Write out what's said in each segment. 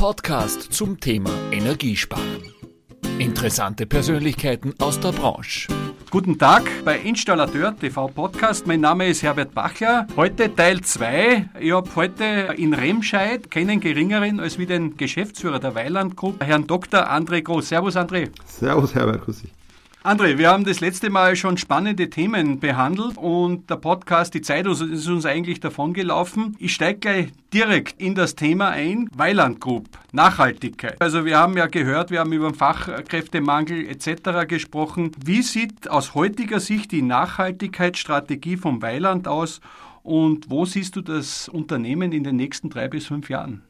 Podcast zum Thema Energiesparen. Interessante Persönlichkeiten aus der Branche. Guten Tag bei Installateur TV Podcast. Mein Name ist Herbert Bachler. Heute Teil 2. Ich habe heute in Remscheid keinen geringeren als wie den Geschäftsführer der Weiland Group, Herrn Dr. André Groß. Servus André. Servus Herbert, grüß dich. André, wir haben das letzte Mal schon spannende Themen behandelt und der Podcast, die Zeit ist uns eigentlich davongelaufen. Ich steige gleich direkt in das Thema ein. Weiland Group, Nachhaltigkeit. Also wir haben ja gehört, wir haben über den Fachkräftemangel etc. gesprochen. Wie sieht aus heutiger Sicht die Nachhaltigkeitsstrategie vom Weiland aus und wo siehst du das Unternehmen in den nächsten drei bis fünf Jahren?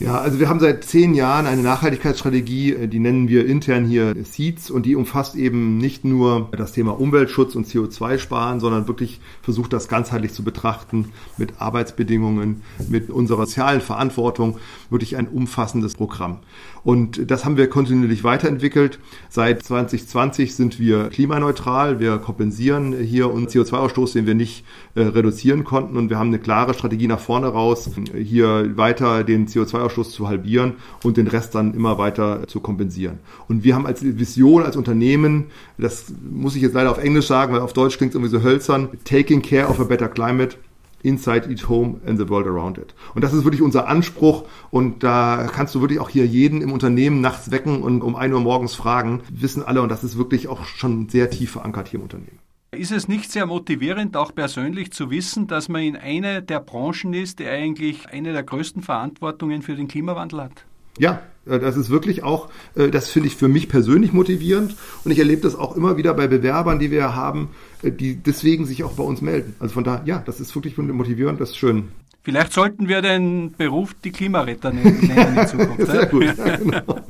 Ja, also wir haben seit zehn Jahren eine Nachhaltigkeitsstrategie, äh, die nennen wir intern hier SEEDS und die umfasst eben nicht nur das Thema Umweltschutz und CO2-Sparen, sondern wirklich versucht das ganzheitlich zu betrachten mit Arbeitsbedingungen, mit unserer sozialen Verantwortung, wirklich ein umfassendes Programm. Und das haben wir kontinuierlich weiterentwickelt. Seit 2020 sind wir klimaneutral. Wir kompensieren hier unseren CO2-Ausstoß, den wir nicht äh, reduzieren konnten. Und wir haben eine klare Strategie nach vorne raus, hier weiter den CO2-Ausstoß zu halbieren und den Rest dann immer weiter zu kompensieren. Und wir haben als Vision, als Unternehmen, das muss ich jetzt leider auf Englisch sagen, weil auf Deutsch klingt es irgendwie so hölzern, taking care of a better climate inside each home and the world around it. Und das ist wirklich unser Anspruch und da kannst du wirklich auch hier jeden im Unternehmen nachts wecken und um ein Uhr morgens fragen, wissen alle und das ist wirklich auch schon sehr tief verankert hier im Unternehmen. Ist es nicht sehr motivierend, auch persönlich zu wissen, dass man in einer der Branchen ist, die eigentlich eine der größten Verantwortungen für den Klimawandel hat? Ja, äh, das ist wirklich auch, äh, das finde ich für mich persönlich motivierend und ich erlebe das auch immer wieder bei Bewerbern, die wir haben, äh, die deswegen sich auch bei uns melden. Also von daher, ja, das ist wirklich motivierend, das ist schön. Vielleicht sollten wir den Beruf die Klimaretter nennen in Zukunft. Sehr gut. Ja, genau.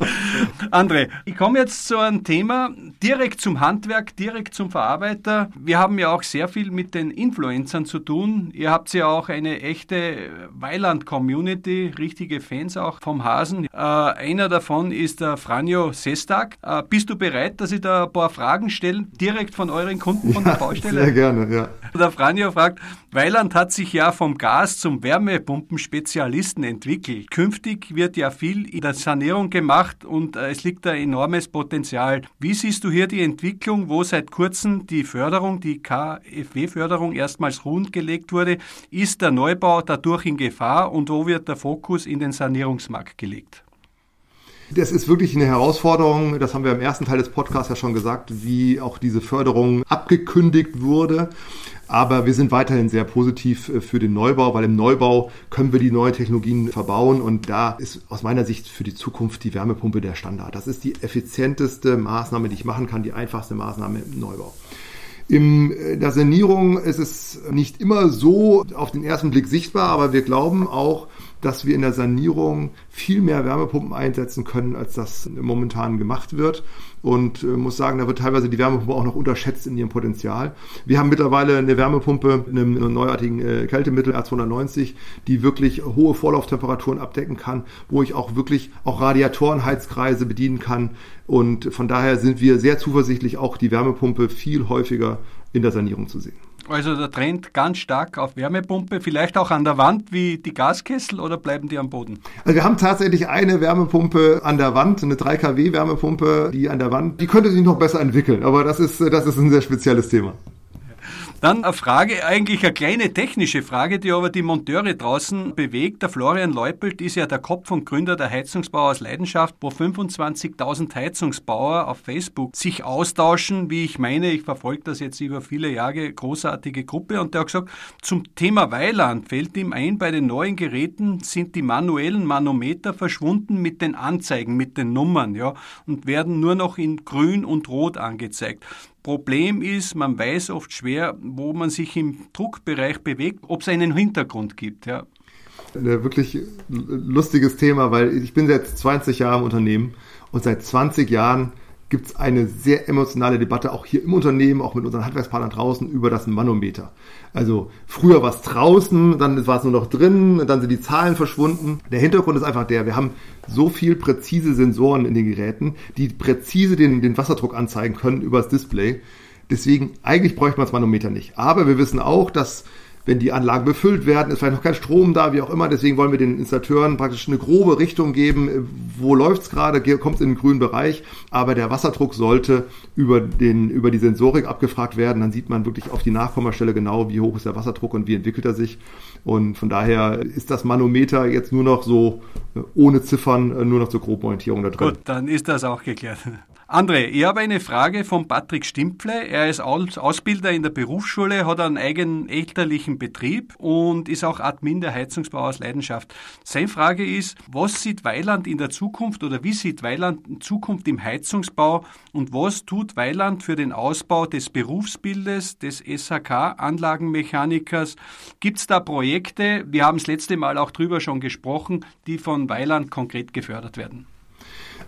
André, ich komme jetzt zu einem Thema direkt zum Handwerk, direkt zum Verarbeiter. Wir haben ja auch sehr viel mit den Influencern zu tun. Ihr habt ja auch eine echte Weiland-Community, richtige Fans auch vom Hasen. Äh, einer davon ist der Franjo Sestag. Äh, bist du bereit, dass ich da ein paar Fragen stelle, direkt von euren Kunden von ja, der Baustelle? Sehr gerne, ja. Der Franjo fragt, Weiland hat sich ja vom Gas zum Wärmepumpenspezialisten entwickelt. Künftig wird ja viel in der Sanierung gemacht und äh, es liegt ein enormes Potenzial. Wie siehst du hier die Entwicklung, wo seit kurzem die Förderung, die KfW-Förderung erstmals rund gelegt wurde? Ist der Neubau dadurch in Gefahr und wo wird der Fokus in den Sanierungsmarkt gelegt? Das ist wirklich eine Herausforderung. Das haben wir im ersten Teil des Podcasts ja schon gesagt, wie auch diese Förderung abgekündigt wurde. Aber wir sind weiterhin sehr positiv äh, für den Neubau, weil im Neubau können wir die neuen Technologien verbauen und da ist aus meiner Sicht für die Zukunft die Wärmepumpe der Standard. Das ist die effizienteste Maßnahme, die ich machen kann, die einfachste Maßnahme im Neubau. In äh, der Sanierung ist es nicht immer so auf den ersten Blick sichtbar, aber wir glauben auch, dass wir in der Sanierung viel mehr Wärmepumpen einsetzen können, als das momentan gemacht wird. Und äh, muss sagen, da wird teilweise die Wärmepumpe auch noch unterschätzt in ihrem Potenzial. Wir haben mittlerweile eine Wärmepumpe, einem neuartigen äh, Kältemittel R290, die wirklich hohe Vorlauftemperaturen abdecken kann, wo ich auch wirklich auch Radiatorenheizkreise bedienen kann. Und von daher sind wir sehr zuversichtlich, auch die Wärmepumpe viel häufiger in der Sanierung zu sehen. Also der Trend ganz stark auf Wärmepumpe, vielleicht auch an der Wand wie die Gaskessel oder bleiben die am Boden? Also wir haben tatsächlich eine Wärmepumpe an der Wand, eine 3 kW Wärmepumpe, die an der Wand, die könnte sich noch besser entwickeln, aber das ist, das ist ein sehr spezielles Thema. Dann eine Frage, eigentlich eine kleine technische Frage, die aber die Monteure draußen bewegt. Der Florian Leupelt ist ja der Kopf und Gründer der Heizungsbauer aus Leidenschaft, wo 25.000 Heizungsbauer auf Facebook sich austauschen. Wie ich meine, ich verfolge das jetzt über viele Jahre, großartige Gruppe. Und der hat gesagt, zum Thema Weiland fällt ihm ein, bei den neuen Geräten sind die manuellen Manometer verschwunden mit den Anzeigen, mit den Nummern, ja, und werden nur noch in grün und rot angezeigt. Problem ist, man weiß oft schwer, wo man sich im Druckbereich bewegt, ob es einen Hintergrund gibt. Ja. Wirklich lustiges Thema, weil ich bin seit 20 Jahren im Unternehmen und seit 20 Jahren gibt es eine sehr emotionale Debatte auch hier im Unternehmen, auch mit unseren Handwerkspartnern draußen über das Manometer. Also früher war es draußen, dann war es nur noch drin, dann sind die Zahlen verschwunden. Der Hintergrund ist einfach der, wir haben so viel präzise Sensoren in den Geräten, die präzise den, den Wasserdruck anzeigen können über das Display. Deswegen, eigentlich bräuchte man das Manometer nicht. Aber wir wissen auch, dass wenn die Anlagen befüllt werden, ist vielleicht noch kein Strom da, wie auch immer. Deswegen wollen wir den Installateuren praktisch eine grobe Richtung geben, wo läuft's gerade, kommt es in den grünen Bereich, aber der Wasserdruck sollte über, den, über die Sensorik abgefragt werden. Dann sieht man wirklich auf die Nachkommastelle genau, wie hoch ist der Wasserdruck und wie entwickelt er sich. Und von daher ist das Manometer jetzt nur noch so äh, ohne Ziffern, äh, nur noch zur Groborientierung da drin. Gut, dann ist das auch geklärt. André, ich habe eine Frage von Patrick Stimple. Er ist Ausbilder in der Berufsschule, hat einen eigenen elterlichen Betrieb und ist auch Admin der Heizungsbau aus Leidenschaft. Seine Frage ist, was sieht Weiland in der Zukunft oder wie sieht Weiland in Zukunft im Heizungsbau und was tut Weiland für den Ausbau des Berufsbildes des SHK-Anlagenmechanikers? Gibt es da Projekte, wir haben das letzte Mal auch drüber schon gesprochen, die von Weiland konkret gefördert werden?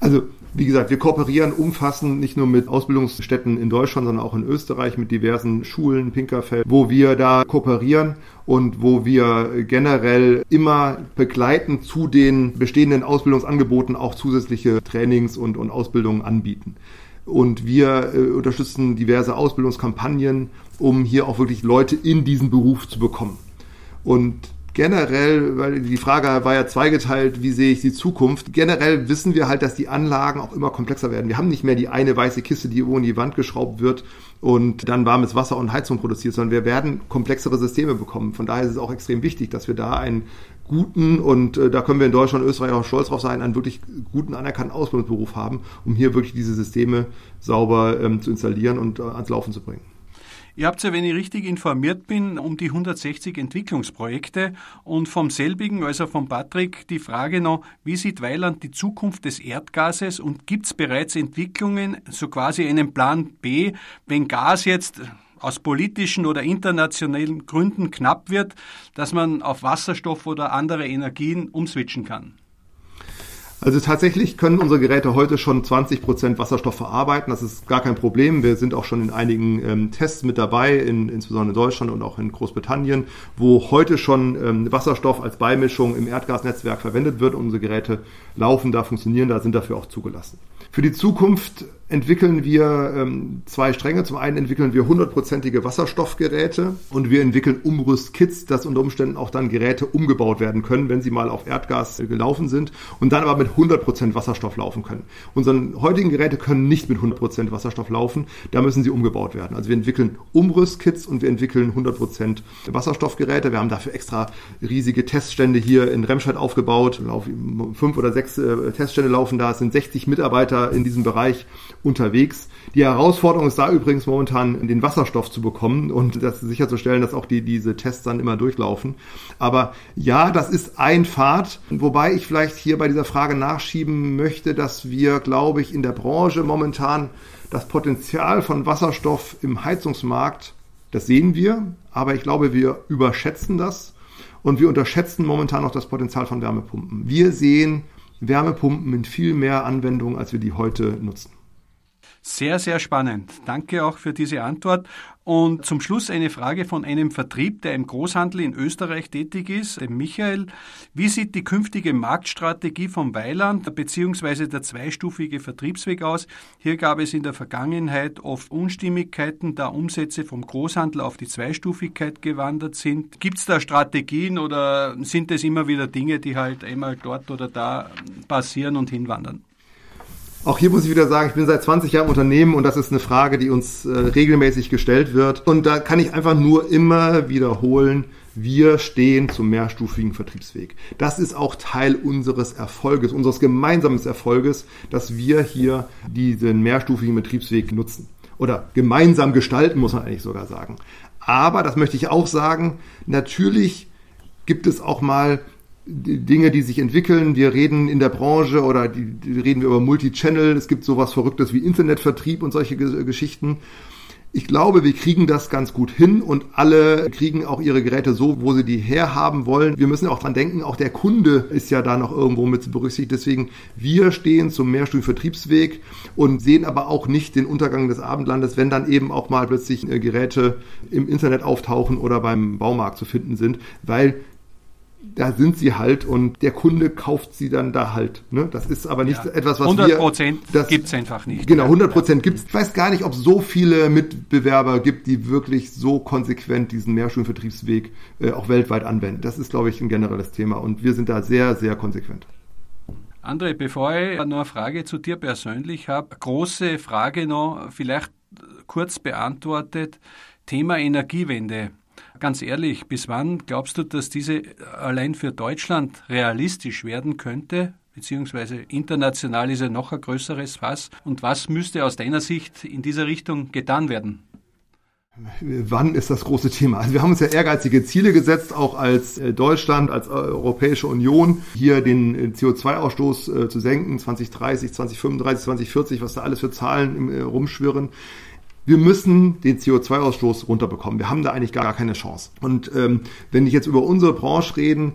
Also, wie gesagt, wir kooperieren umfassend nicht nur mit Ausbildungsstätten in Deutschland, sondern auch in Österreich mit diversen Schulen, Pinkerfeld, wo wir da kooperieren und wo wir generell immer begleitend zu den bestehenden Ausbildungsangeboten auch zusätzliche Trainings und, und Ausbildungen anbieten. Und wir äh, unterstützen diverse Ausbildungskampagnen, um hier auch wirklich Leute in diesen Beruf zu bekommen. Und generell, weil die Frage war ja zweigeteilt, wie sehe ich die Zukunft? Generell wissen wir halt, dass die Anlagen auch immer komplexer werden. Wir haben nicht mehr die eine weiße Kiste, die irgendwo in die Wand geschraubt wird und dann warmes Wasser und Heizung produziert, sondern wir werden komplexere Systeme bekommen. Von daher ist es auch extrem wichtig, dass wir da einen guten und äh, da können wir in Deutschland und Österreich auch stolz drauf sein, einen wirklich guten anerkannten Ausbildungsberuf haben, um hier wirklich diese Systeme sauber ähm, zu installieren und äh, ans Laufen zu bringen. Ihr habt ja, wenn ich richtig informiert bin, um die 160 Entwicklungsprojekte und vom selbigen, also von Patrick, die Frage noch, wie sieht Weiland die Zukunft des Erdgases und gibt es bereits Entwicklungen, so quasi einen Plan B, wenn Gas jetzt aus politischen oder internationalen Gründen knapp wird, dass man auf Wasserstoff oder andere Energien umswitchen kann? Also tatsächlich können unsere Geräte heute schon 20 Prozent Wasserstoff verarbeiten. Das ist gar kein Problem. Wir sind auch schon in einigen ähm, Tests mit dabei, in, insbesondere in Deutschland und auch in Großbritannien, wo heute schon ähm, Wasserstoff als Beimischung im Erdgasnetzwerk verwendet wird. Unsere Geräte laufen da, funktionieren da, sind dafür auch zugelassen. Für die Zukunft entwickeln wir ähm, zwei Stränge. Zum einen entwickeln wir hundertprozentige Wasserstoffgeräte und wir entwickeln Umrüstkits, dass unter Umständen auch dann Geräte umgebaut werden können, wenn sie mal auf Erdgas gelaufen sind und dann aber mit 100% Wasserstoff laufen können. Unsere heutigen Geräte können nicht mit 100% Wasserstoff laufen, da müssen sie umgebaut werden. Also wir entwickeln Umrüstkits und wir entwickeln 100% Wasserstoffgeräte. Wir haben dafür extra riesige Teststände hier in Remscheid aufgebaut. Fünf oder sechs äh, Teststände laufen da, es sind 60 Mitarbeiter in diesem Bereich unterwegs. Die Herausforderung ist da übrigens momentan, den Wasserstoff zu bekommen und das sicherzustellen, dass auch die, diese Tests dann immer durchlaufen. Aber ja, das ist ein Pfad, wobei ich vielleicht hier bei dieser Frage nachschieben möchte, dass wir, glaube ich, in der Branche momentan das Potenzial von Wasserstoff im Heizungsmarkt, das sehen wir, aber ich glaube, wir überschätzen das und wir unterschätzen momentan noch das Potenzial von Wärmepumpen. Wir sehen Wärmepumpen in viel mehr Anwendungen, als wir die heute nutzen. Sehr, sehr spannend. Danke auch für diese Antwort. Und zum Schluss eine Frage von einem Vertrieb, der im Großhandel in Österreich tätig ist, dem Michael. Wie sieht die künftige Marktstrategie vom Weiland bzw. der zweistufige Vertriebsweg aus? Hier gab es in der Vergangenheit oft Unstimmigkeiten, da Umsätze vom Großhandel auf die Zweistufigkeit gewandert sind. Gibt es da Strategien oder sind es immer wieder Dinge, die halt einmal dort oder da passieren und hinwandern? Auch hier muss ich wieder sagen, ich bin seit 20 Jahren im Unternehmen und das ist eine Frage, die uns äh, regelmäßig gestellt wird. Und da kann ich einfach nur immer wiederholen, wir stehen zum mehrstufigen Vertriebsweg. Das ist auch Teil unseres Erfolges, unseres gemeinsamen Erfolges, dass wir hier diesen mehrstufigen Betriebsweg nutzen. Oder gemeinsam gestalten, muss man eigentlich sogar sagen. Aber, das möchte ich auch sagen, natürlich gibt es auch mal Dinge, die sich entwickeln. Wir reden in der Branche oder die, die reden wir über Multichannel. Es gibt sowas Verrücktes wie Internetvertrieb und solche Geschichten. Ich glaube, wir kriegen das ganz gut hin und alle kriegen auch ihre Geräte so, wo sie die herhaben wollen. Wir müssen auch dran denken, auch der Kunde ist ja da noch irgendwo mit berücksichtigt. Deswegen, wir stehen zum Mehrstufen-Vertriebsweg und sehen aber auch nicht den Untergang des Abendlandes, wenn dann eben auch mal plötzlich äh, Geräte im Internet auftauchen oder beim Baumarkt zu finden sind, weil da sind sie halt und der Kunde kauft sie dann da halt. Ne? Das ist aber nicht Ja. etwas, was 100 wir... Prozent das- gibt es einfach nicht. Genau, 100 Prozent gibt es. Ich weiß gar nicht, ob es so viele Mitbewerber gibt, die wirklich so konsequent diesen Mehrstuhlvertriebsweg äh, auch weltweit anwenden. Das ist, glaube ich, ein generelles Thema und wir sind da sehr, sehr konsequent. André, bevor ich noch eine Frage zu dir persönlich habe, große Frage noch, vielleicht kurz beantwortet, Thema Energiewende. Ganz ehrlich, bis wann glaubst du, dass diese allein für Deutschland realistisch werden könnte? Beziehungsweise international ist ja noch ein größeres Fass. Und was müsste aus deiner Sicht in dieser Richtung getan werden? Wann ist das große Thema? Also wir haben uns ja ehrgeizige Ziele gesetzt, auch als äh, Deutschland, als äh, Europäische Union, hier den äh, CO2-Ausstoß äh, zu senken, 2030, 2035, 2040, was da alles für Zahlen rumschwirren. Wir müssen den CO2-Ausstoß runterbekommen. Wir haben da eigentlich gar, keine Chance. Und ähm, wenn ich jetzt über unsere Branche reden,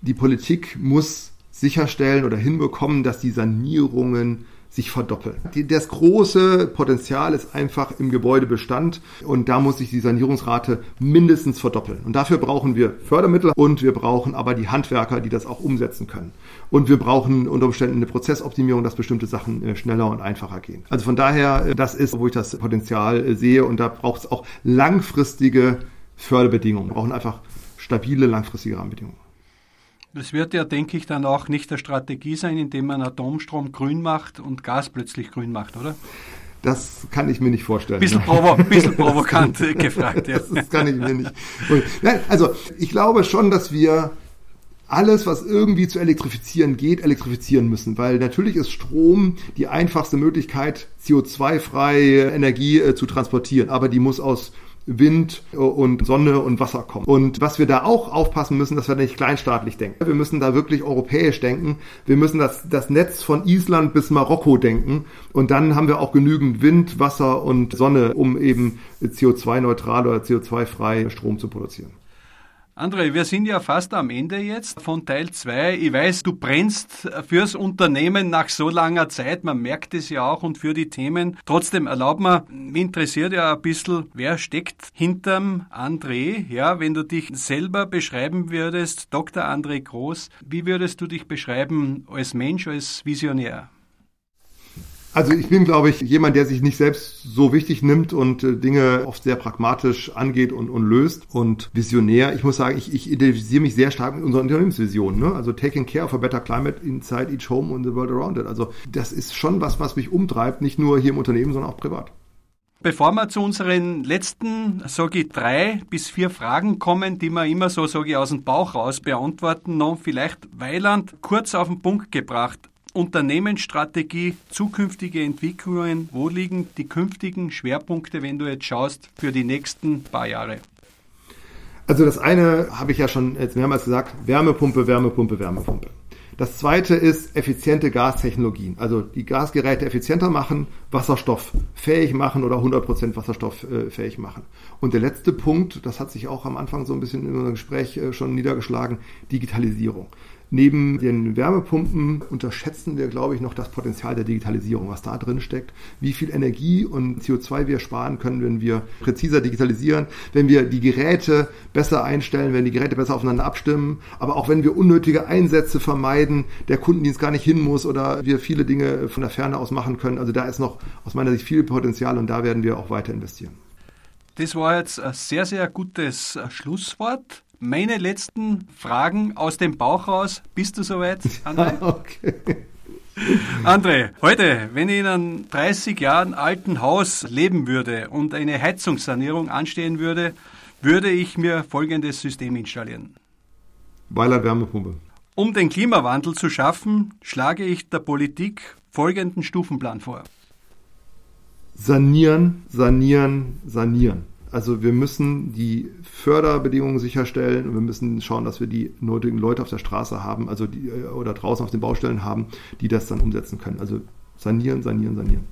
die Politik muss sicherstellen oder hinbekommen, dass die Sanierungen sich verdoppeln. Das große Potenzial ist einfach im Gebäudebestand und da muss sich die Sanierungsrate mindestens verdoppeln. Und dafür brauchen wir Fördermittel und wir brauchen aber die Handwerker, die das auch umsetzen können. Und wir brauchen unter Umständen eine Prozessoptimierung, dass bestimmte Sachen äh, schneller und einfacher gehen. Also von daher, äh, das ist, wo ich das Potenzial äh, sehe und da braucht es auch langfristige Förderbedingungen. Wir brauchen einfach stabile, langfristige Rahmenbedingungen. Das wird ja, denke ich, dann auch nicht der Strategie sein, indem man Atomstrom grün macht und Gas plötzlich grün macht, oder? Das kann ich mir nicht vorstellen. Bisschen, provo bisschen provokant äh, gefragt. Ja. Das, das kann ich mir nicht. Nein, also ich glaube schon, dass wir alles, was irgendwie zu elektrifizieren geht, elektrifizieren müssen, weil natürlich ist Strom die einfachste Möglichkeit, CO2-freie Energie äh, zu transportieren, aber die muss aus Wind und Sonne und Wasser kommen. Und was wir da auch aufpassen müssen, dass wir nicht kleinstaatlich denken. Wir müssen da wirklich europäisch denken. Wir müssen das, das Netz von Island bis Marokko denken. Und dann haben wir auch genügend Wind, Wasser und Sonne, um eben CO2-neutral oder CO2-frei Strom zu produzieren. André, wir sind ja fast am Ende jetzt von Teil 2. Ich weiß, du brennst fürs Unternehmen nach so langer Zeit. Man merkt es ja auch und für die Themen. Trotzdem erlaub mir, mich interessiert ja ein bisschen, wer steckt hinterm André? Ja, wenn du dich selber beschreiben würdest, Dr. André Groß, wie würdest du dich beschreiben als Mensch, als Visionär? Also ich bin, glaube ich, jemand, der sich nicht selbst so wichtig nimmt und äh, Dinge oft sehr pragmatisch angeht und, und löst und visionär. Ich muss sagen, ich, ich identifiziere mich sehr stark mit unserer Unternehmensvision. Ne? Also taking care of a better climate inside each home and the world around it. Also das ist schon was, was mich umtreibt, nicht nur hier im Unternehmen, sondern auch privat. Bevor wir zu unseren letzten, sage ich, drei bis vier Fragen kommen, die wir immer so, sage ich, aus dem Bauch raus beantworten, noch vielleicht Weiland kurz auf den Punkt gebracht. Unternehmensstrategie, zukünftige Entwicklungen, wo liegen die künftigen Schwerpunkte, wenn du jetzt schaust, für die nächsten paar Jahre? Also das eine habe ich ja schon jetzt mehrmals gesagt, Wärmepumpe, Wärmepumpe, Wärmepumpe. Das zweite ist effiziente Gastechnologien, also die Gasgeräte effizienter machen, Wasserstoff fähig machen oder 100% Wasserstoff äh, machen. Und der letzte Punkt, das hat sich auch am Anfang so ein bisschen in unserem Gespräch äh, schon niedergeschlagen, Digitalisierung. Neben den Wärmepumpen unterschätzen wir, glaube ich, noch das Potenzial der Digitalisierung, was da drin steckt, wie viel Energie und CO2 wir sparen können, wenn wir präziser digitalisieren, wenn wir die Geräte besser einstellen, wenn die Geräte besser aufeinander abstimmen, aber auch wenn wir unnötige Einsätze vermeiden, der Kundendienst gar nicht hin muss oder wir viele Dinge von der Ferne aus machen können. Also da ist noch aus meiner Sicht viel Potenzial und da werden wir auch weiter investieren. Das war jetzt ein sehr, sehr gutes Schlusswort. Meine letzten Fragen aus dem Bauch raus. Bist du soweit, André? okay. André, heute, wenn ich in einem 30 Jahren alten Haus leben würde und eine Heizungssanierung anstehen würde, würde ich mir folgendes System installieren. Weiler Wärmepumpe. Um den Klimawandel zu schaffen, schlage ich der Politik folgenden Stufenplan vor. Sanieren, sanieren, sanieren. Also wir müssen die Förderbedingungen sicherstellen und wir müssen schauen, dass wir die nötigen Leute auf der Straße haben, also die, oder draußen auf den Baustellen haben, die das dann umsetzen können. Also sanieren, sanieren, sanieren.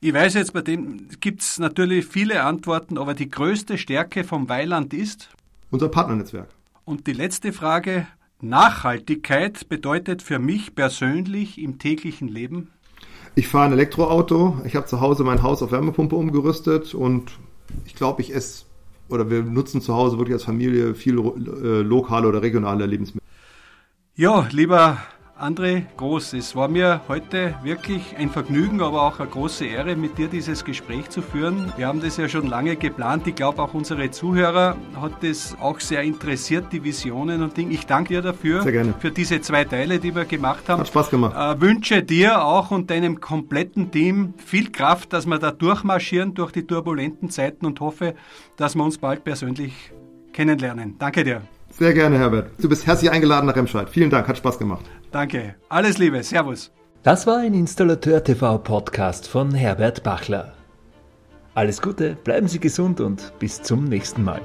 Ich weiß jetzt, bei dem gibt es natürlich viele Antworten, aber die größte Stärke vom Weiland ist? Unser Partnernetzwerk. Und die letzte Frage, Nachhaltigkeit bedeutet für mich persönlich im täglichen Leben? Ich fahre ein Elektroauto. Ich habe zu Hause mein Haus auf Wärmepumpe umgerüstet und ich glaube, ich esse oder wir nutzen zu Hause wirklich als Familie viel äh, lokale oder regionale Lebensmittel. Ja, lieber André Groß, es war mir heute wirklich ein Vergnügen, aber auch eine große Ehre, mit dir dieses Gespräch zu führen. Wir haben das ja schon lange geplant. Ich glaube, auch unsere Zuhörer hat das auch sehr interessiert, die Visionen und Dinge. Ich danke dir dafür, sehr gerne. für diese zwei Teile, die wir gemacht haben. Hat Spaß gemacht. Äh, wünsche dir auch und deinem kompletten Team viel Kraft, dass wir da durchmarschieren durch die turbulenten Zeiten und hoffe, dass wir uns bald persönlich kennenlernen. Danke dir. Sehr gerne, Herbert. Du bist herzlich eingeladen nach Remscheid. Vielen Dank, hat Spaß gemacht. Danke. Alles Liebe. Servus. Das war ein Installateur TV Podcast von Herbert Bachler. Alles Gute, bleiben Sie gesund und bis zum nächsten Mal.